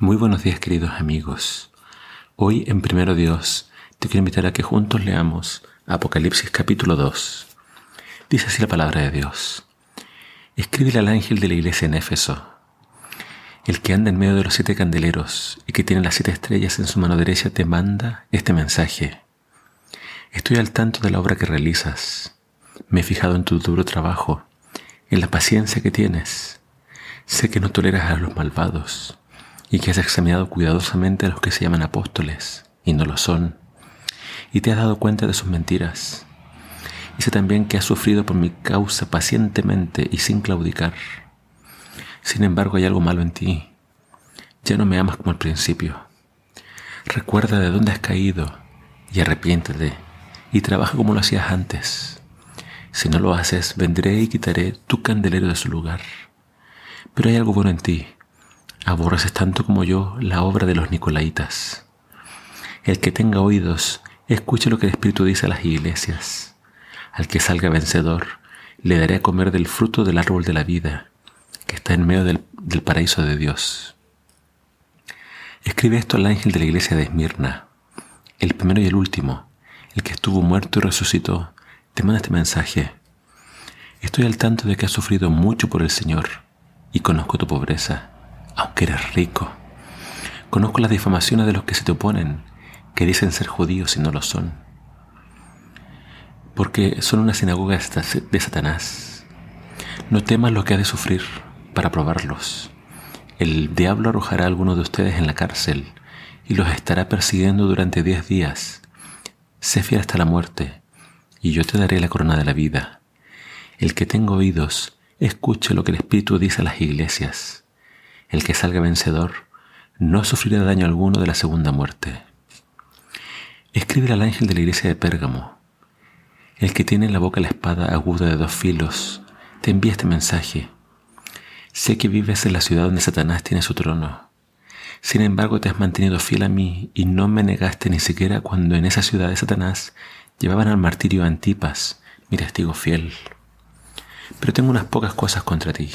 Muy buenos días queridos amigos. Hoy en Primero Dios te quiero invitar a que juntos leamos Apocalipsis capítulo 2. Dice así la palabra de Dios. Escríbele al ángel de la iglesia en Éfeso, el que anda en medio de los siete candeleros y que tiene las siete estrellas en su mano derecha te manda este mensaje. Estoy al tanto de la obra que realizas. Me he fijado en tu duro trabajo, en la paciencia que tienes. Sé que no toleras a los malvados y que has examinado cuidadosamente a los que se llaman apóstoles y no lo son, y te has dado cuenta de sus mentiras. Y sé también que has sufrido por mi causa pacientemente y sin claudicar. Sin embargo, hay algo malo en ti. Ya no me amas como al principio. Recuerda de dónde has caído y arrepiéntete y trabaja como lo hacías antes. Si no lo haces, vendré y quitaré tu candelero de su lugar. Pero hay algo bueno en ti aborreces tanto como yo la obra de los Nicolaitas. El que tenga oídos, escuche lo que el Espíritu dice a las iglesias. Al que salga vencedor, le daré a comer del fruto del árbol de la vida, que está en medio del, del paraíso de Dios. Escribe esto al ángel de la iglesia de Esmirna, el primero y el último, el que estuvo muerto y resucitó, te manda este mensaje. Estoy al tanto de que has sufrido mucho por el Señor y conozco tu pobreza aunque eres rico. Conozco las difamaciones de los que se te oponen, que dicen ser judíos y no lo son. Porque son una sinagoga de Satanás. No temas lo que ha de sufrir para probarlos. El diablo arrojará a algunos de ustedes en la cárcel y los estará persiguiendo durante diez días. Sé fiel hasta la muerte, y yo te daré la corona de la vida. El que tenga oídos, escuche lo que el Espíritu dice a las iglesias. El que salga vencedor no sufrirá daño alguno de la segunda muerte. Escribe al ángel de la iglesia de Pérgamo. El que tiene en la boca la espada aguda de dos filos, te envía este mensaje. Sé que vives en la ciudad donde Satanás tiene su trono. Sin embargo, te has mantenido fiel a mí y no me negaste ni siquiera cuando en esa ciudad de Satanás llevaban al martirio a Antipas, mi testigo fiel. Pero tengo unas pocas cosas contra ti.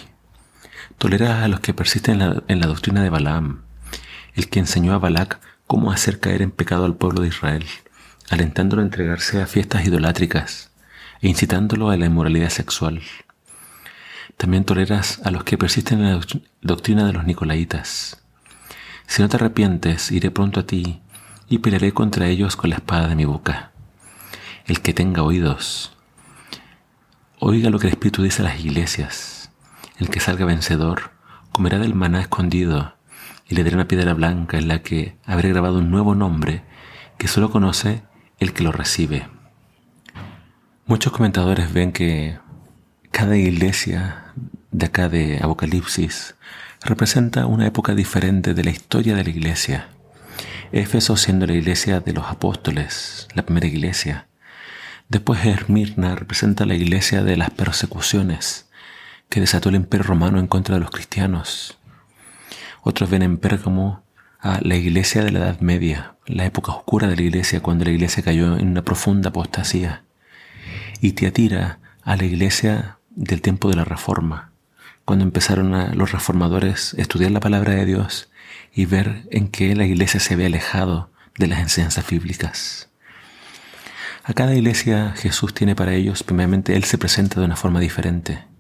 Toleras a los que persisten en la, doctrina de Balaam, el que enseñó a Balac cómo hacer caer en pecado al pueblo de Israel, alentándolo a entregarse a fiestas idolátricas e incitándolo a la inmoralidad sexual. También toleras a los que persisten en la doctrina de los Nicolaitas. Si no te arrepientes, iré pronto a ti y pelearé contra ellos con la espada de mi boca. El que tenga oídos, oiga lo que el Espíritu dice a las iglesias. El que salga vencedor comerá del maná escondido y le daré una piedra blanca en la que habré grabado un nuevo nombre que solo conoce el que lo recibe. Muchos comentadores ven que cada iglesia de acá de Apocalipsis representa una época diferente de la historia de la iglesia. Éfeso siendo la iglesia de los apóstoles, la primera iglesia. Después Esmirna representa la iglesia de las persecuciones, que desató el imperio romano en contra de los cristianos. Otros ven en Pérgamo a la iglesia de la Edad Media, la época oscura de la iglesia cuando la iglesia cayó en una profunda apostasía. Y Tiatira a la iglesia del tiempo de la Reforma, cuando empezaron los reformadores a estudiar la palabra de Dios y ver en qué la iglesia se había alejado de las enseñanzas bíblicas. A cada iglesia Jesús tiene para ellos, primeramente Él se presenta de una forma diferente.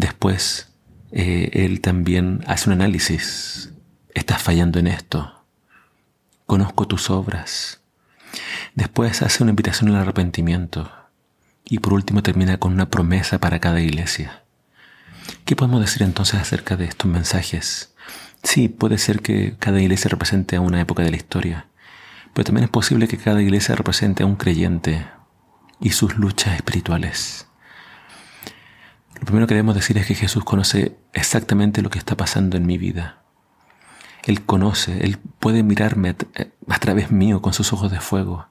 Después, eh, él también hace un análisis. Estás fallando en esto. Conozco tus obras. Después hace una invitación al arrepentimiento. Y por último termina con una promesa para cada iglesia. ¿Qué podemos decir entonces acerca de estos mensajes? Sí, puede ser que cada iglesia represente a una época de la historia, pero también es posible que cada iglesia represente a un creyente y sus luchas espirituales. Lo primero que debemos decir es que Jesús conoce exactamente lo que está pasando en mi vida. Él conoce, Él puede mirarme a, través mío con sus ojos de fuego.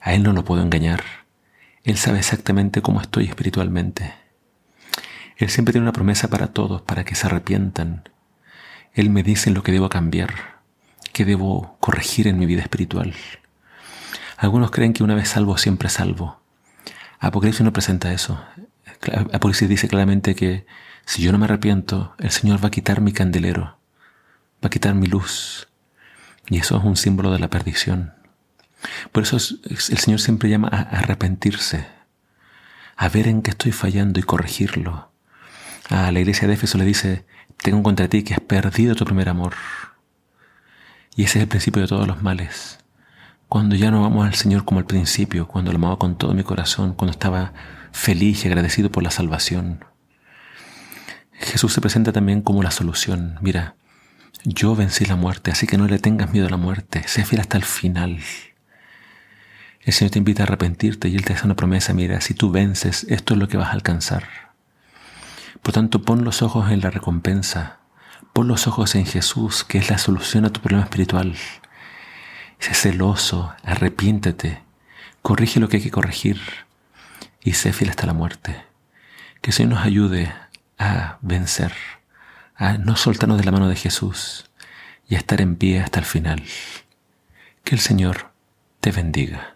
A Él no lo puedo engañar. Él sabe exactamente cómo estoy espiritualmente. Él siempre tiene una promesa para todos, para que se arrepientan. Él me dice lo que debo cambiar, qué debo corregir en mi vida espiritual. Algunos creen que una vez salvo, siempre salvo. Apocalipsis no presenta eso. Apocalipsis dice claramente que si yo no me arrepiento, el Señor va a quitar mi candelero, va a quitar mi luz. Y eso es un símbolo de la perdición. Por eso el Señor siempre llama a arrepentirse, a ver en qué estoy fallando y corregirlo. A la iglesia de Éfeso le dice, tengo contra ti que has perdido tu primer amor. Y ese es el principio de todos los males. Cuando ya no vamos al Señor como al principio, cuando lo amaba con todo mi corazón, cuando estaba feliz y agradecido por la salvación. Jesús se presenta también como la solución. Mira, yo vencí la muerte, así que no le tengas miedo a la muerte, sé fiel hasta el final. El Señor te invita a arrepentirte y Él te hace una promesa, mira, si tú vences, esto es lo que vas a alcanzar. Por tanto, pon los ojos en la recompensa, pon los ojos en Jesús, que es la solución a tu problema espiritual. Sé celoso, arrepiéntete, corrige lo que hay que corregir y sé fiel hasta la muerte. Que el Señor nos ayude a vencer, a no soltarnos de la mano de Jesús y a estar en pie hasta el final. Que el Señor te bendiga.